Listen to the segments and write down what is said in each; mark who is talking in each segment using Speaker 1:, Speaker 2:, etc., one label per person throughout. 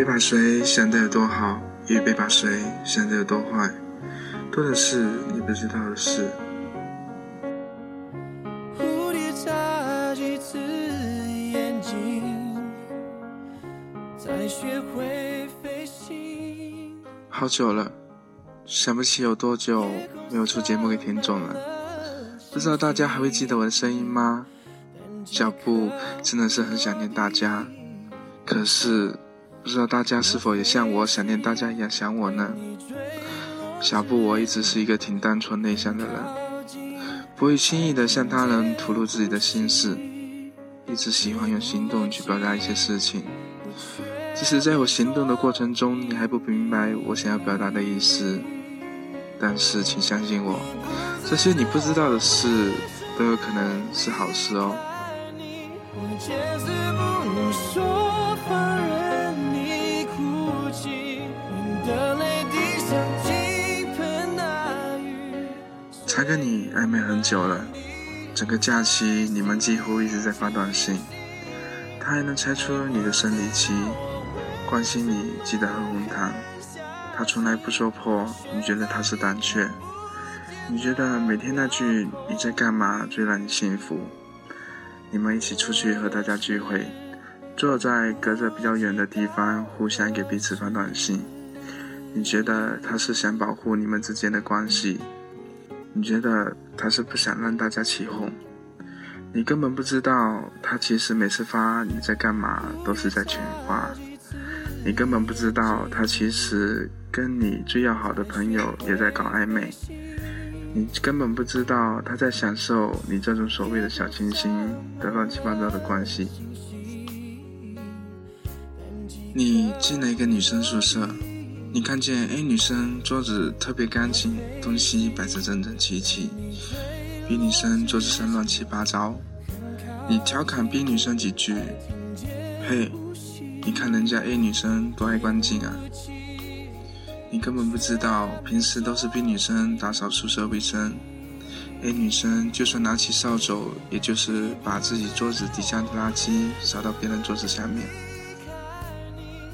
Speaker 1: 别把谁想得有多好，也别把谁想得有多坏，多的是你不知道的事。
Speaker 2: 蝴蝶眨几次眼睛，才学会飞行。
Speaker 1: 好久了，想不起有多久没有出节目给听众了。不知道大家还会记得我的声音吗？小布真的是很想念大家，可是不知道大家是否也像我想念大家一样想我呢？小布我一直是一个挺单纯内向的人，不会轻易的向他人吐露自己的心事，一直喜欢用行动去表达一些事情。即使在我行动的过程中，你还不明白我想要表达的意思，但是请相信我，这些你不知道的事都有可能是好事哦。他跟你暧昧很久了，整个假期你们几乎一直在发短信，他还能猜出你的生理期，关心你记得喝红糖，他从来不说破，你觉得他是胆怯，你觉得每天那句你在干嘛最让你幸福。你们一起出去和大家聚会，坐在隔着比较远的地方，互相给彼此发短信。你觉得他是想保护你们之间的关系？你觉得他是不想让大家起哄？你根本不知道，他其实每次发你在干嘛都是在群发。你根本不知道，他其实跟你最要好的朋友也在搞暧昧。你根本不知道他在享受你这种所谓的小清新的乱七八糟的关系。你进了一个女生宿舍，你看见 A 女生桌子特别干净，东西摆着整整齐齐；B 女生桌子上乱七八糟。你调侃 B 女生几句：“嘿，你看人家 A 女生多爱干净啊！”你根本不知道，平时都是 B 女生打扫宿舍卫生，A 女生就算拿起扫帚，也就是把自己桌子底下的垃圾扫到别人桌子下面。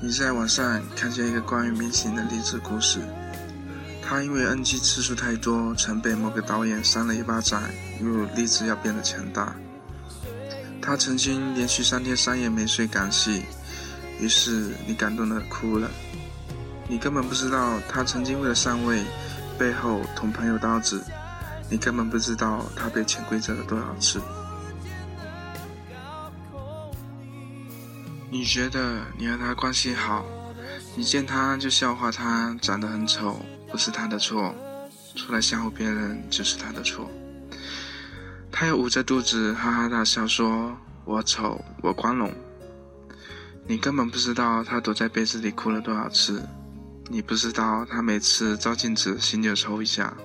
Speaker 1: 你在网上看见一个关于明星的励志故事，他因为 NG 次数太多，曾被某个导演扇了一巴掌，又立志要变得强大。他曾经连续三天三夜没睡赶戏，于是你感动的哭了。你根本不知道他曾经为了上位，背后捅朋友刀子。你根本不知道他被潜规则了多少次。你觉得你和他关系好，你见他就笑话他长得很丑，不是他的错，出来吓唬别人就是他的错。他又捂着肚子哈哈大笑说：“我丑，我光荣。”你根本不知道他躲在被子里哭了多少次。你不知道，他每次照镜子心就抽一下。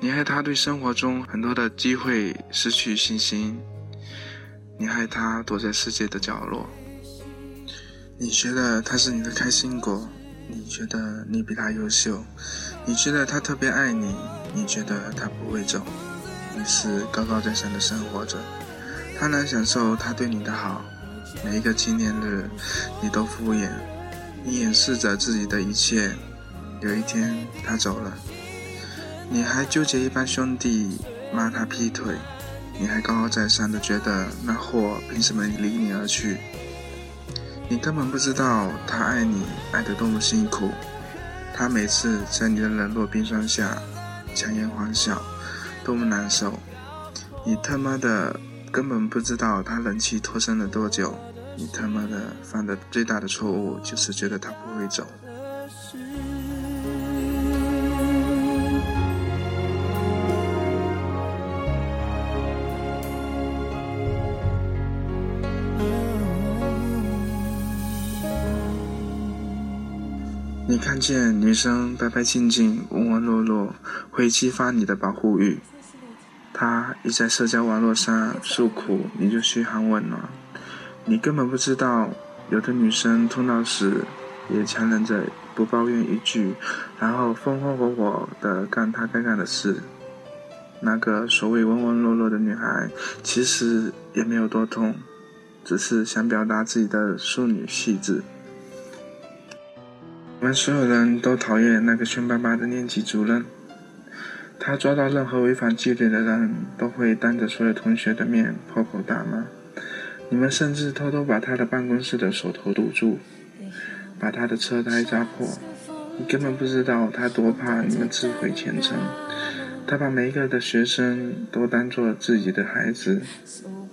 Speaker 1: 你害他对生活中很多的机会失去信心。你害他躲在世界的角落。你觉得他是你的开心果，你觉得你比他优秀，你觉得他特别爱你，你觉得他不会走，你是高高在上的生活着，他能享受他对你的好，每一个纪念日你都敷衍。你掩饰着自己的一切，有一天他走了，你还纠结一帮兄弟骂他劈腿，你还高高在上的觉得那货凭什么离你而去？你根本不知道他爱你爱得多么辛苦，他每次在你的冷落冰霜下强颜欢笑，多么难受。你他妈的根本不知道他忍气脱身了多久。你他妈的犯的最大的错误就是觉得他不会走。你看见女生白白净净、温温弱弱，会激发你的保护欲。她一在社交网络上诉苦，你就嘘寒问暖。你根本不知道，有的女生痛到死，也强忍着不抱怨一句，然后风风火火的干她该干的事。那个所谓温温弱弱的女孩，其实也没有多痛，只是想表达自己的淑女气质。我们所有人都讨厌那个凶巴巴的年级主任。他抓到任何违反纪律的人，都会当着所有同学的面破口大骂。你们甚至偷偷把他的办公室的手头堵住，把他的车胎扎破。你根本不知道他多怕你们自毁前程。他把每一个的学生都当做自己的孩子，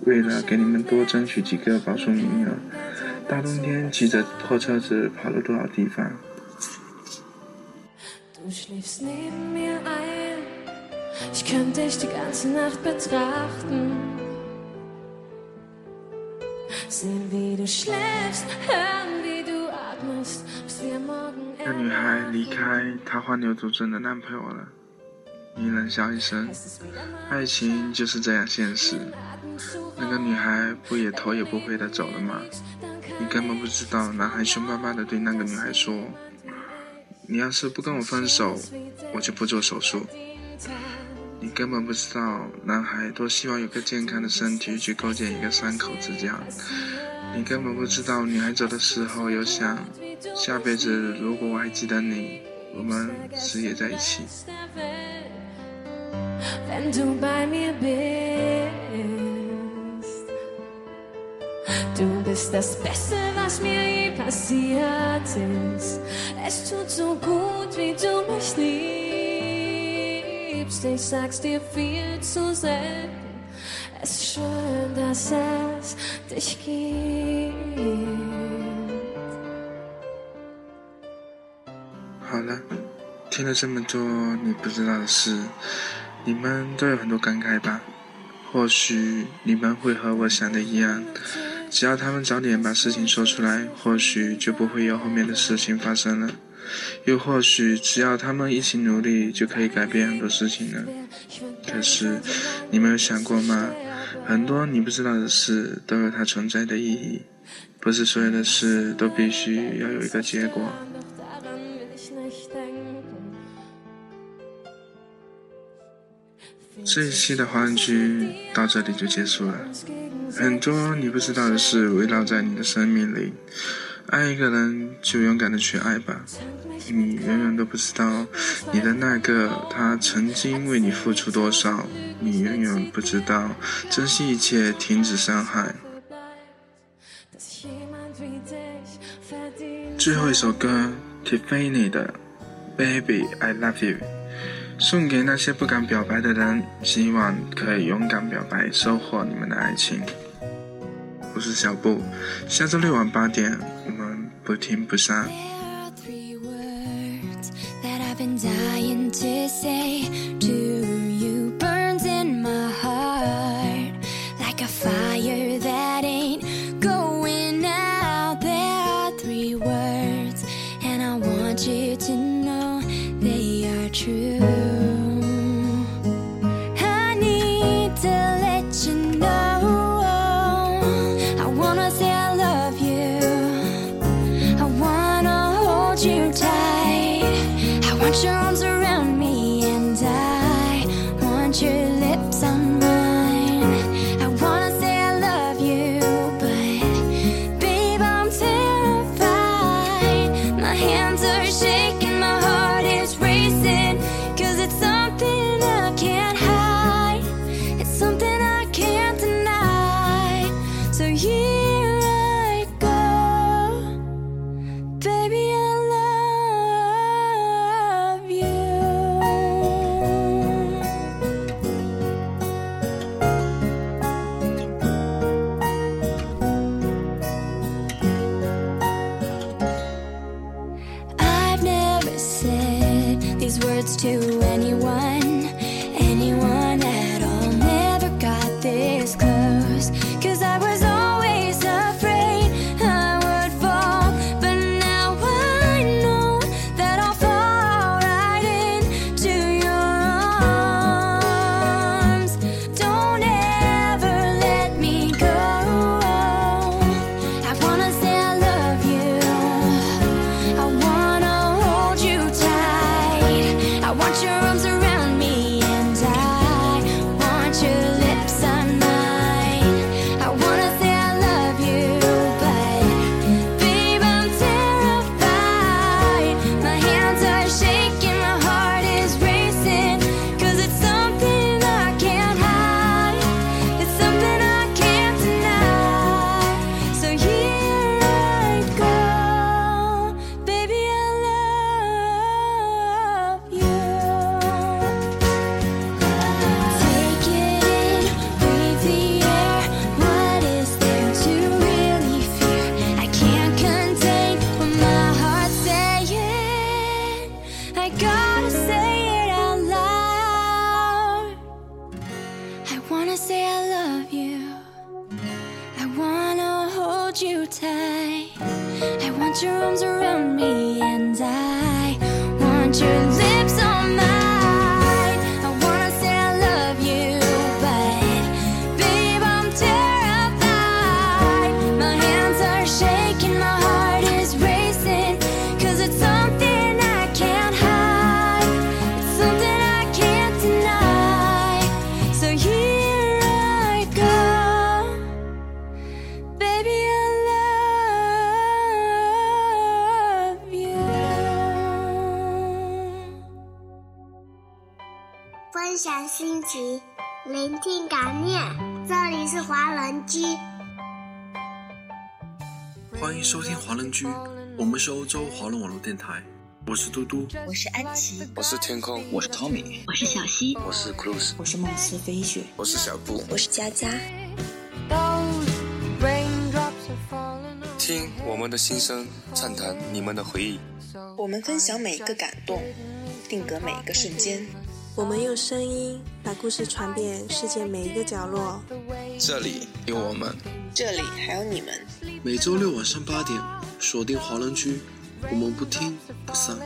Speaker 1: 为了给你们多争取几个保送名额，大冬天骑着破车子跑了多少地方？
Speaker 3: Du schläfst neben mir ein. Ich könnte dich die ganze Nacht betrachten. Sehen, wie du schläfst, hören, wie du atmest, bis wir morgen
Speaker 1: 那女孩离开她患有毒症的男朋友了，你冷笑一声。爱情就是这样现实。那个女孩不也头也不回的走了吗？你根本不知道，男孩凶巴巴的对那个女孩说：“你要是不跟我分手，我就不做手术。”你根本不知道，男孩多希望有个健康的身体去构建一个三口之家。你根本不知道，女孩走的时候有想，下辈子如果我还记得你，我们死也在一起。好了，听了这么多你不知道的事，你们都有很多感慨吧？或许你们会和我想的一样，只要他们早点把事情说出来，或许就不会有后面的事情发生了。又或许只要他们一起努力，就可以改变很多事情了。可是，你没有想过吗？很多你不知道的事都有它存在的意义，不是所有的事都必须要有一个结果。这一期的华人剧到这里就结束了。很多你不知道的事围绕在你的生命里。爱一个人就勇敢的去爱吧你永远都不知道你的那个他曾经为你付出多少你永远不知道珍惜一切停止伤害。最后一首歌 tiffany 的 baby i love you 送给那些不敢表白的人，希望可以勇敢表白，收获你们的爱情。我是小布，下周六晚八点，我们不听不散。
Speaker 4: Your arms around
Speaker 5: to
Speaker 4: adventure 享心情，聆听感念。这里是华人居，
Speaker 2: 欢迎收听华人居，我们是欧洲华人网络电台，我是嘟嘟。
Speaker 6: 我是安琪，
Speaker 7: 我是天空，
Speaker 8: 我是 Tommy，
Speaker 6: 我是小溪，
Speaker 7: 我是 Cruz，
Speaker 6: 我是梦思飞雪，
Speaker 7: 我是小布。
Speaker 6: 我是佳佳。
Speaker 9: Raindrops are falling
Speaker 7: 听我们的心声，畅谈你们的回忆。
Speaker 6: 我们分享每一个感动，定格每一个瞬间。
Speaker 10: 我们用声音把故事传遍世界每一个角落。
Speaker 1: 这里有我们，
Speaker 6: 这里还有你们。
Speaker 2: 每周六晚上八点，锁定华人区，我们不听不散。